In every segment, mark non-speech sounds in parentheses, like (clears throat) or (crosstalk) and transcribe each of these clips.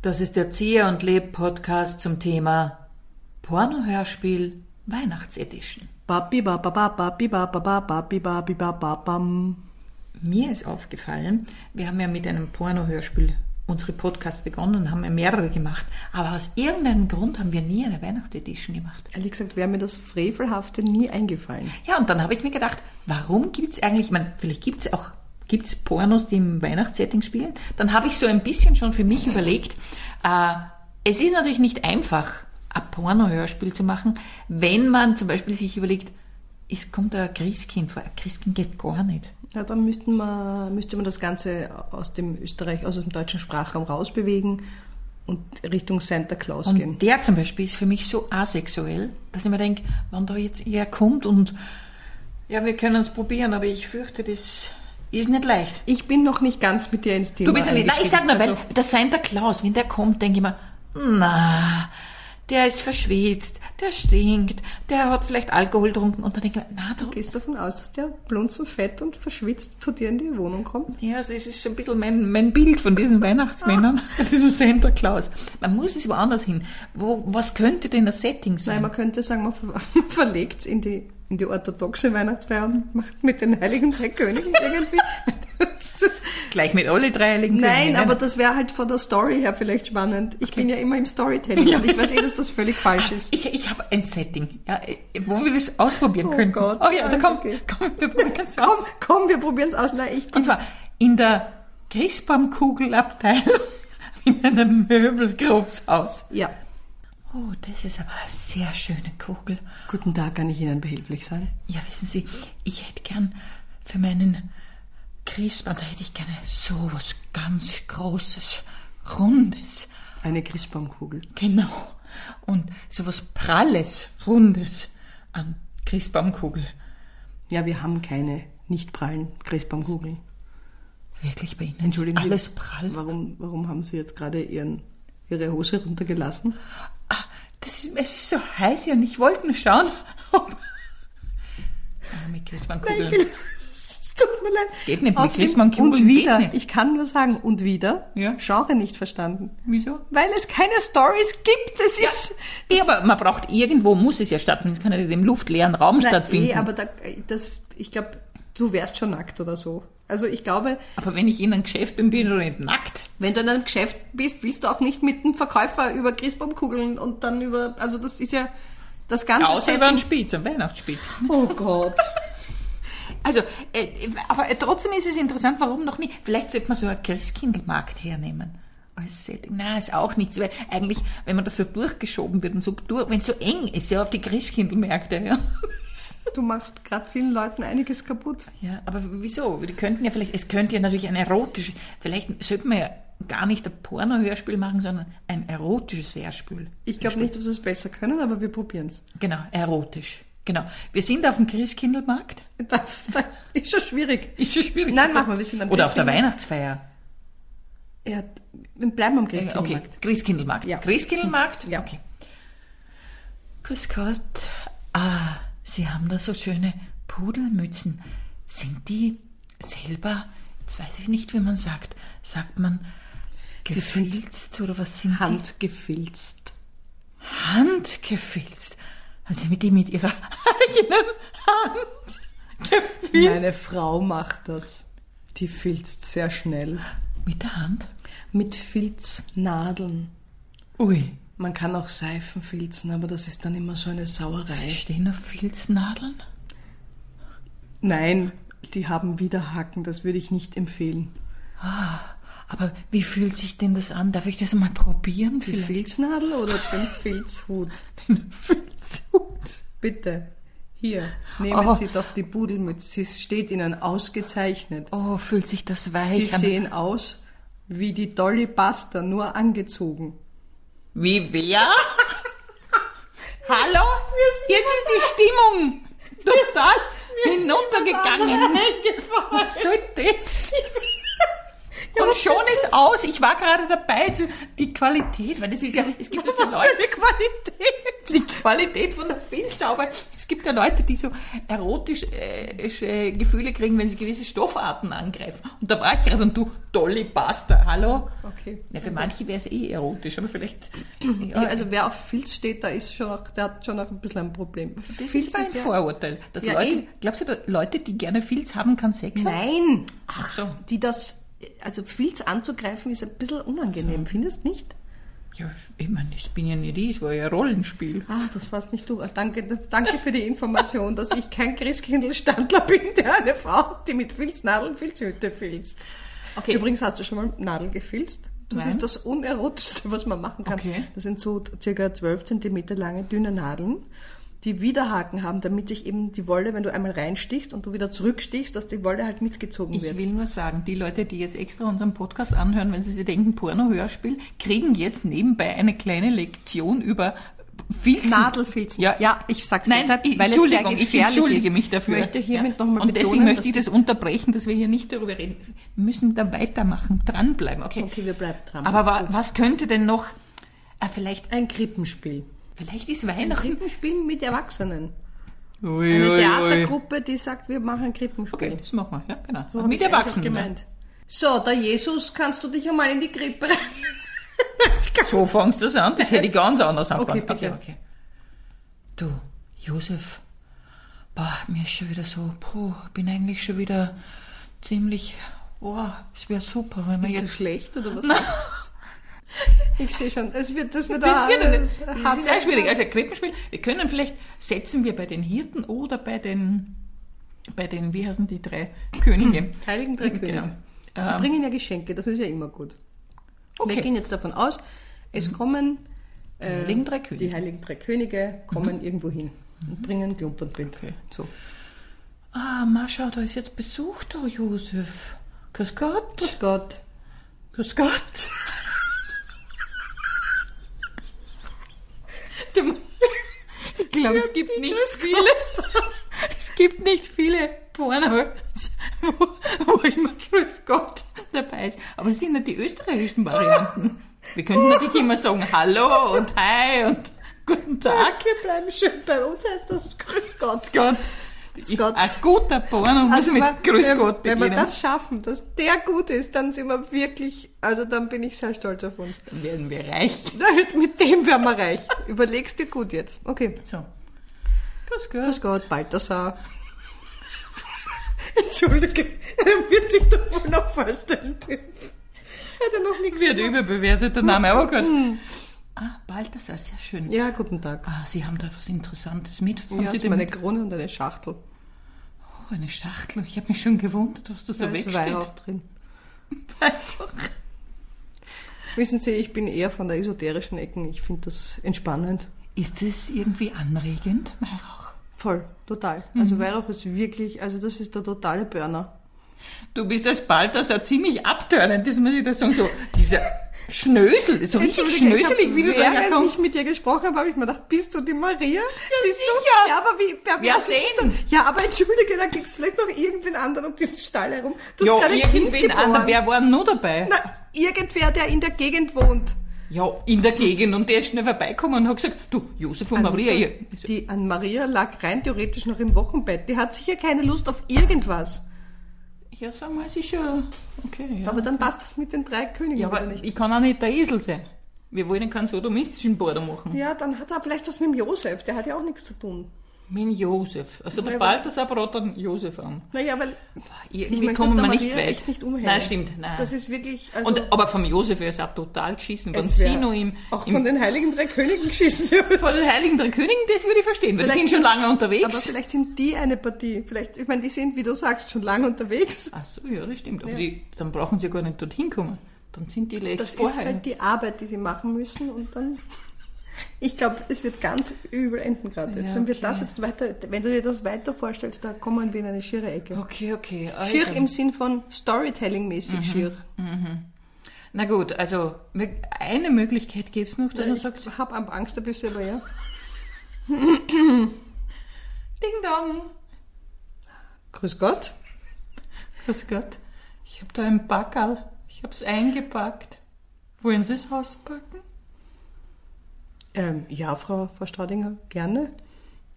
Das ist der Zieh und Leb Podcast zum Thema Pornohörspiel Weihnachtsedition. Mir ist aufgefallen, wir haben ja mit einem Pornohörspiel unsere Podcasts begonnen haben ja mehrere gemacht. Aber aus irgendeinem Grund haben wir nie eine Weihnachtsedition gemacht. Ehrlich gesagt wäre mir das Frevelhafte nie eingefallen. Ja, und dann habe ich mir gedacht, warum gibt es eigentlich, ich meine, vielleicht gibt es auch gibt's Pornos, die im Weihnachtssetting spielen. Dann habe ich so ein bisschen schon für mich überlegt, äh, es ist natürlich nicht einfach, ein Pornohörspiel zu machen, wenn man zum Beispiel sich überlegt, es kommt ein Christkind vor. Ein Christkind geht gar nicht. Ja, dann müssten wir, müsste man das Ganze aus dem Österreich, aus dem deutschen Sprachraum rausbewegen und Richtung Santa Claus Und gehen. der zum Beispiel ist für mich so asexuell, dass ich mir denke, wenn da jetzt er kommt und ja, wir können es probieren, aber ich fürchte, das ist nicht leicht. Ich bin noch nicht ganz mit dir ins Thema. Du bist ja nicht. Nein, ich sag nur, weil eingestiegen. der Santa Claus, wenn der kommt, denke ich mir, na, der ist verschwitzt, der stinkt, der hat vielleicht Alkohol getrunken und dann denke ich mir, na, Also, du, du gehst davon aus, dass der blunzen, fett und verschwitzt zu dir in die Wohnung kommt? Ja, also es ist so ein bisschen mein, mein Bild von diesen Weihnachtsmännern, von (laughs) diesem Santa Claus. Man muss es woanders hin. Wo, was könnte denn das Setting Nein, sein? man könnte sagen, man, ver (laughs) man verlegt es in die, in die orthodoxe Weihnachtsfeier und macht mit den heiligen drei Königen irgendwie. Das ist, Gleich mit alle drei Heiligen nein, Königen, aber das wäre halt von der Story her vielleicht spannend. Ich bin ja immer im Storytelling Ja. und ich weiß eh, dass das völlig falsch ist. Ich, ich habe ein Setting, ja, wo wir das ausprobieren Oh können. Gott, oh ja, also komm, okay. komm, wir probieren es Komm, aus. komm, wir probieren es aus. Nein, ich Und zwar in der Christbaumkugelabteilung (laughs) in einem Möbelgroßhaus. Ja. Oh, das ist aber eine sehr schöne Kugel. Guten Tag, kann ich Ihnen behilflich sein? Ja, wissen Sie, ich hätte gern für meinen Christbaum, da hätte ich gerne so was ganz Großes, Rundes. Eine Christbaumkugel. Genau. Und so was Pralles, Rundes an Christbaumkugel. Ja, wir haben keine nicht prallen Christbaumkugeln. Wirklich bei Ihnen Entschuldigen ist Sie. alles prall. Warum, warum haben Sie jetzt gerade Ihren, Ihre Hose runtergelassen? Ah, das ist, es ist so heiß hier und ich wollte nur schauen, (laughs) ob... Ah, mit Christbaumkugeln. (laughs) Es tut mir leid. Es geht nicht, mit Christbaumkugeln Und wieder, nicht. ich kann nur sagen, und wieder, Ja. Genre nicht verstanden. Wieso? Weil es keine Stories gibt. Es ist... Ja, aber man braucht irgendwo, muss es ja stattfinden. Es kann ja nicht im luftleeren Raum Nein, stattfinden. eh, aber da, das, ich glaube, du wärst schon nackt oder so. Also ich glaube, Aber wenn ich in einem Geschäft bin, bin ich doch nicht nackt. wenn du in einem Geschäft bist, willst du auch nicht mit dem Verkäufer über Christbaumkugeln und dann über, also das ist ja das ganze Außer über einen Spitz, einen Weihnachtsspitz. Oh Gott. (laughs) Also, äh, aber trotzdem ist es interessant, warum noch nie? Vielleicht sollte man so einen Christkindlmarkt hernehmen. Als Setting. Nein, ist auch nichts, weil eigentlich, wenn man das so durchgeschoben wird und so durch, wenn es so eng ist, ja, auf die Christkindlmärkte, ja. Du machst gerade vielen Leuten einiges kaputt. Ja, aber wieso? Die könnten ja vielleicht, es könnte ja natürlich ein erotisches, vielleicht sollten wir ja gar nicht ein Porno-Hörspiel machen, sondern ein erotisches Hörspiel. Ich glaube nicht, dass wir es besser können, aber wir probieren's. Genau, erotisch. Genau. Wir sind auf dem Christkindlmarkt. (laughs) Da, da ist schon schwierig. Ist schon schwierig. Nein, machen wir, wir sind am Oder auf der Weihnachtsfeier. Ja, wir bleiben am Okay, Christkindlmarkt. Christkindlmarkt. Ja. Christkindlmarkt? Ja. Okay. Grüß Gott. Ah, Sie haben da so schöne Pudelmützen. Sind die selber, jetzt weiß ich nicht, wie man sagt, sagt man gefilzt oder was sind Handgefilzt. die? Handgefilzt. Haben Sie mit die mit Ihrer (laughs) eigenen Hand gefilzt? Meine Frau macht das. Die filzt sehr schnell. Mit der Hand? Mit Filznadeln. Ui, Man kann auch Seifen filzen, aber das ist dann immer so eine Sauerei. stehen da Filznadeln? Nein, die haben Widerhaken, das würde ich nicht empfehlen. Aber wie fühlt sich denn das an? Darf ich das mal probieren? Die vielleicht? Filznadel oder den (laughs) Filzhut? Filzhut. Bitte. Hier, nehmen Oh. Sie doch die Pudelmütze. Sie steht Ihnen ausgezeichnet. Oh, fühlt sich das Sie weich an. sehen aus wie die Dolly Buster, nur angezogen. Wie wer? Hallo? Jetzt ist die Stimmung total hinuntergegangen. Was soll das? Und schon ist aus. Ich war gerade dabei, die Qualität, weil das ist ja, es gibt ja so Leute, Qualität. (laughs) die Qualität von der Filzsauber ist gibt ja Leute, die so erotische äh, Gefühle kriegen, wenn sie gewisse Stoffarten angreifen. Und da war ich gerade und du, Dolly Pasta, hallo? Okay. Ja, für manche wäre es eh erotisch, aber vielleicht. Ja, also wer auf Filz steht, da ist schon auch, der hat schon auch ein bisschen ein Problem. Das Filz ist ein ja- Vorurteil. Dass Ja, Leute, eh. glaubst du, Leute, die gerne Filz haben, kann Sex haben? Nein! Ach so. Die das, also Filz anzugreifen, ist ein bisschen unangenehm, findest nicht? Ja, ich meine, das bin ja nicht ich, es war ja ein Rollenspiel. Ah, das warst nicht du. Danke, danke für die Information, dass ich kein Christkindlstandler bin, (laughs) der eine Frau, die mit Filznadeln Filzhüte filzt. Okay. Übrigens hast du schon mal Nadel gefilzt. Das Nein. ist das Unerotischste, was man machen kann. Okay. Das sind so circa 12 Zentimeter lange, dünne Nadeln, die Widerhaken haben, damit sich eben die Wolle, wenn du einmal reinstichst und du wieder zurückstichst, dass die Wolle halt mitgezogen Ich wird. will nur sagen, die Leute, die jetzt extra unseren Podcast anhören, wenn sie sich denken, Porno-Hörspiel, kriegen jetzt nebenbei eine kleine Lektion über Filzen. Nadelfilzen. Ja, ja, ich sag's Nein, deshalb, ich, weil es sehr Entschuldigung, ich gefährlich entschuldige ist. mich dafür. Ich möchte hiermit ja. noch mal Und deswegen betonen, möchte ich das unterbrechen, dass wir hier nicht darüber reden. Wir müssen da weitermachen, dranbleiben. Okay. Okay, wir bleiben dran. Aber wa was könnte denn noch, ah, vielleicht, ein Krippenspiel. Vielleicht ist Weihnachten. Krippenspiel mit Erwachsenen. Ui, Eine ui, ui. Theatergruppe, die sagt, wir machen Krippenspiel. Okay, das machen wir, ja, genau. So Mit Erwachsenen. gemeint. So, der Jesus, kannst du dich einmal in die Krippe rein? (laughs) So fangst du das an, das hätte ich ganz anders anfangen. Okay, bitte. okay. Du, Josef, boah, mir ist schon wieder so, puh, ich bin eigentlich schon wieder ziemlich, boah, es wäre super, wenn wir Ist das jetzt... schlecht oder was? (laughs) Ich sehe schon, es wird, das wird, Das, wird nicht, das ist sehr schwierig. Also Krippenspiel, wir können vielleicht, setzen wir bei den Hirten oder bei den, bei den, wie heißen die drei Könige? Heiligen drei Könige. Genau. Die Ähm, bringen ja Geschenke, das ist ja immer gut. Okay. Wir gehen jetzt davon aus, es kommen die Heiligen drei Könige. die Heiligen drei Könige kommen irgendwo hin und bringen Klump und Bild. Okay. So. Ah, Mascha, da ist jetzt Besuch da, Josef. Grüß Gott. Grüß Gott. Grüß Gott. Du, ich glaube, (laughs) es gibt nicht viele. Es gibt nicht viele Pornos, wo, wo immer Grüß Gott dabei ist. Aber es sind nicht die österreichischen Varianten. Wir könnten natürlich immer sagen Hallo und Hi und Guten Tag. Wir bleiben schön bei uns, heißt das Grüß Gott. Grüß Gott. Ein guter Porno muss mit wenn- Grüß wenn, Gott Wenn beginnen. wir das schaffen, dass der gut ist, dann sind wir wirklich, also dann bin ich sehr stolz auf uns. Dann werden wir reich. (laughs) Mit dem werden wir reich. Überlegst dir gut jetzt. Okay. So. Grüß Gott. Grüß Gott, Balthasar. (laughs) Entschuldige, er wird sich doch wohl noch vorstellen dürfen. Hat er noch nichts Wird gemacht? überbewertet, der Name, aber gut. Ah, Balthasar, sehr schön. Ja, guten Tag. Ah, Sie haben da was Interessantes mit. Was haben Ja, Sie das ist denn meine mit? Krone und eine Schachtel. Oh, eine Schachtel. Ich habe mich schon gewundert, was da so Da ist wegsteht. Weihrauch drin. (laughs) Wissen Sie, ich bin eher von der esoterischen Ecken. Ich finde das entspannend. Ist das irgendwie anregend, Weihrauch? Voll, total. Mhm. Also Weihrauch ist wirklich, also das ist der totale Burner. Du bist als Balthasar ziemlich abtörnend, das muss ich da sagen. So, dieser Schnösel, so richtig schnöselig, wie du während ich daherkommst. mit dir gesprochen habe, habe ich mir gedacht, bist du die Maria? Ja, bist sicher. Du? Ja, aber wie Wer denn? das? Ja, aber entschuldige, da gibt es vielleicht noch irgendwen anderen um diesen Stall herum. Du Ja, hast irgendwen anderen, wer war denn noch dabei? Na, irgendwer, der in der Gegend wohnt. Ja, in der Gegend und der ist schnell vorbeigekommen und hat gesagt, du, Josef und Maria, ihr, Die an Maria lag rein theoretisch noch im Wochenbett. Die hat sicher keine Lust auf irgendwas. Ja, sag mal, es ist schon, okay, ja. Aber dann passt es mit den drei Königen Ja, aber nicht. ich kann auch nicht der Esel sein. Wir wollen keinen sodomistischen Border machen. Ja, dann hat er vielleicht was mit dem Josef. Der hat ja auch nichts zu tun. Dem Josef. Also der Balthasar brot dann Josef an. Naja, weil Irgendwie kommen wir nicht weit. nicht umhängen. Nein, stimmt. Nein. das ist wirklich... Also, und, aber vom Josef wäre es auch total geschissen, wenn sie noch im, Auch im von den Heiligen Drei Königen geschissen. von den Heiligen Drei Königen, das würde ich verstehen, weil die Vielleicht sind schon lange Aber unterwegs. vielleicht sind die eine Partie. Vielleicht, ich meine, die sind, wie du sagst, schon lange unterwegs. Ach so, ja, das stimmt. Aber Ja. die, dann brauchen sie gar nicht dorthin kommen. Dann sind die leicht Das ist vorher. halt die Arbeit, die sie machen müssen und dann. Ich glaube, es wird ganz übel enden gerade jetzt. Ja, Wenn wir okay. das jetzt weiter, wenn du dir das weiter vorstellst, da kommen wir in eine schiere Ecke. okay, okay. Also. Schier im Sinn von Storytelling-mäßig schier. Na gut, also eine Möglichkeit gäbe es noch, dass man Ich sagt, habe Angst ein bisschen, aber ja. (laughs) Ding Dong. Grüß Gott. Grüß Gott. Ich habe da ein Backerl. Ich habe es eingepackt. Wollen Sie es auspacken? Ähm, ja, Frau, Frau Stradinger, gerne.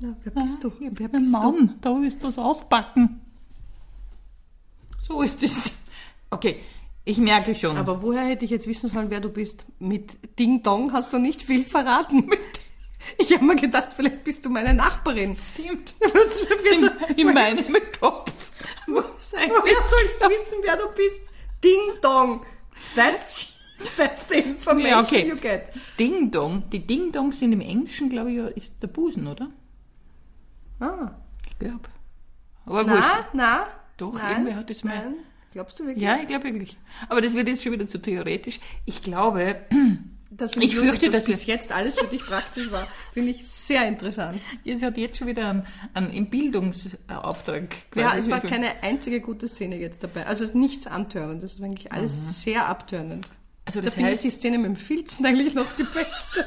Na, wer bist du? Wer bist bist du? Mann, da willst du was auspacken. So ist es. Okay, ich merke schon. Aber woher hätte ich jetzt wissen sollen, wer du bist? Mit Ding Dong hast du nicht viel verraten. Ich habe mir gedacht, vielleicht bist du meine Nachbarin. stimmt. (laughs) Was, soll, In, in meinem (laughs) Kopf. woher soll ich wissen, wer du bist? Ding Dong. That's, (laughs) that's the information Ja, okay. you get. Ding Dong. Die Ding Dongs sind im Englischen, glaube ich, ja, ist der Busen, oder? Ah. Ich glaube. Aber wurscht. Na, na. Doch, nein, irgendwer hat es mal- Nein. Glaubst du wirklich? Ja, ich glaube wirklich. Aber das wird jetzt schon wieder zu theoretisch. Ich glaube, (clears throat) Das Ich fürchte, dass bis jetzt alles für dich praktisch war. Finde ich sehr interessant. es hat jetzt schon wieder einen, einen Bildungsauftrag. Ja, es war keine einzige gute Szene jetzt dabei. Also nichts antörnend. Das ist eigentlich alles sehr abtörnend. Also Da das ich heißt, die Szene mit dem Filzen eigentlich noch die beste.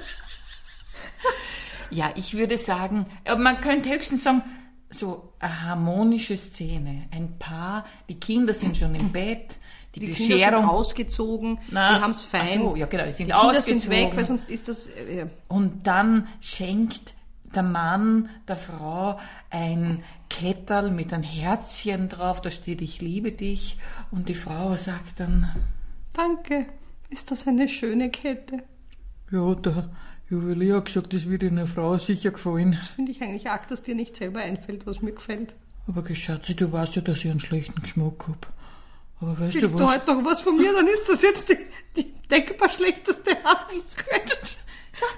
ja, ich würde sagen, äh, man könnte höchstens sagen, so eine harmonische Szene. Ein Paar, die Kinder sind schon im Bett, die, Die Kinder sind Bescherung. ausgezogen, Na, die haben es fein. so, ja genau, die sind die Kinder ausgezogen. sind weg, weil sonst ist das... Äh, Und dann schenkt der Mann der Frau ein Kettel mit einem Herzchen drauf, da steht Ich liebe dich. Und die Frau sagt dann, danke, ist das eine schöne Kette. ja, der Juwelier hat gesagt, das wird einer Frau sicher gefallen. Finde ich eigentlich arg, dass dir nicht selber einfällt, was mir gefällt. Aber Geschatzi, du weißt ja, dass ich einen schlechten Geschmack hab. Aber weißt Willst du du was? heute noch was von mir, dann ist das jetzt die, die denkbar schlechteste Nachricht.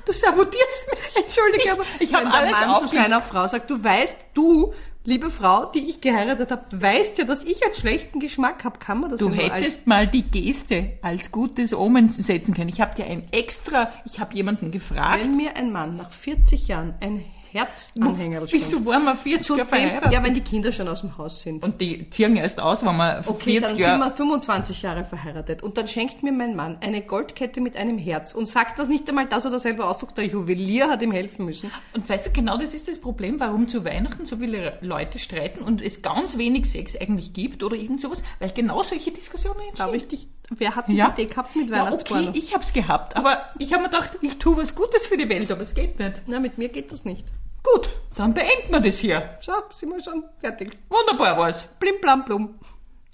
Du sabotierst mich. Entschuldige, aber ich hab wenn der alles Mann zu seiner Frau sagt, du weißt, du, liebe Frau, die ich geheiratet habe, weißt ja, dass ich einen schlechten Geschmack habe. Kann man das Du ja hättest mal die Geste als gutes Omen setzen können. Ich habe dir ein extra, ich habe jemanden gefragt. Wenn mir ein Mann nach 40 Jahren ein Herzanhänger Wieso waren wir 40 zu Jahre verheiratet? ja, wenn die Kinder schon aus dem Haus sind. Und die ziehen erst aus, wenn wir Okay, 40 dann sind Jahre... wir 25 Jahre verheiratet und dann schenkt mir mein Mann eine Goldkette mit einem Herz und sagt das nicht einmal, dass er das selber ausdruckt, der Juwelier hat ihm helfen müssen. Und weißt du, genau das ist das Problem, warum zu Weihnachten so viele Leute streiten und es ganz wenig Sex eigentlich gibt oder irgend sowas, weil genau solche Diskussionen entstehen. Glaube ich dich. Wer hat die Ja. Idee gehabt mit Ja, Weihnachtsporno? okay, ich hab's gehabt, aber ich habe mir gedacht, ich tue was Gutes für die Welt, aber es geht nicht. Na, mit mir geht das nicht. Gut, dann beenden wir das hier. So, sind wir schon fertig. Wunderbar war's. Blim, blam, blum.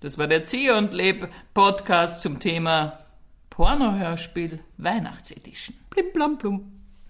Das war der Zieh und Leb Podcast zum Thema Pornohörspiel Weihnachtsedition. Blim, blam, blum.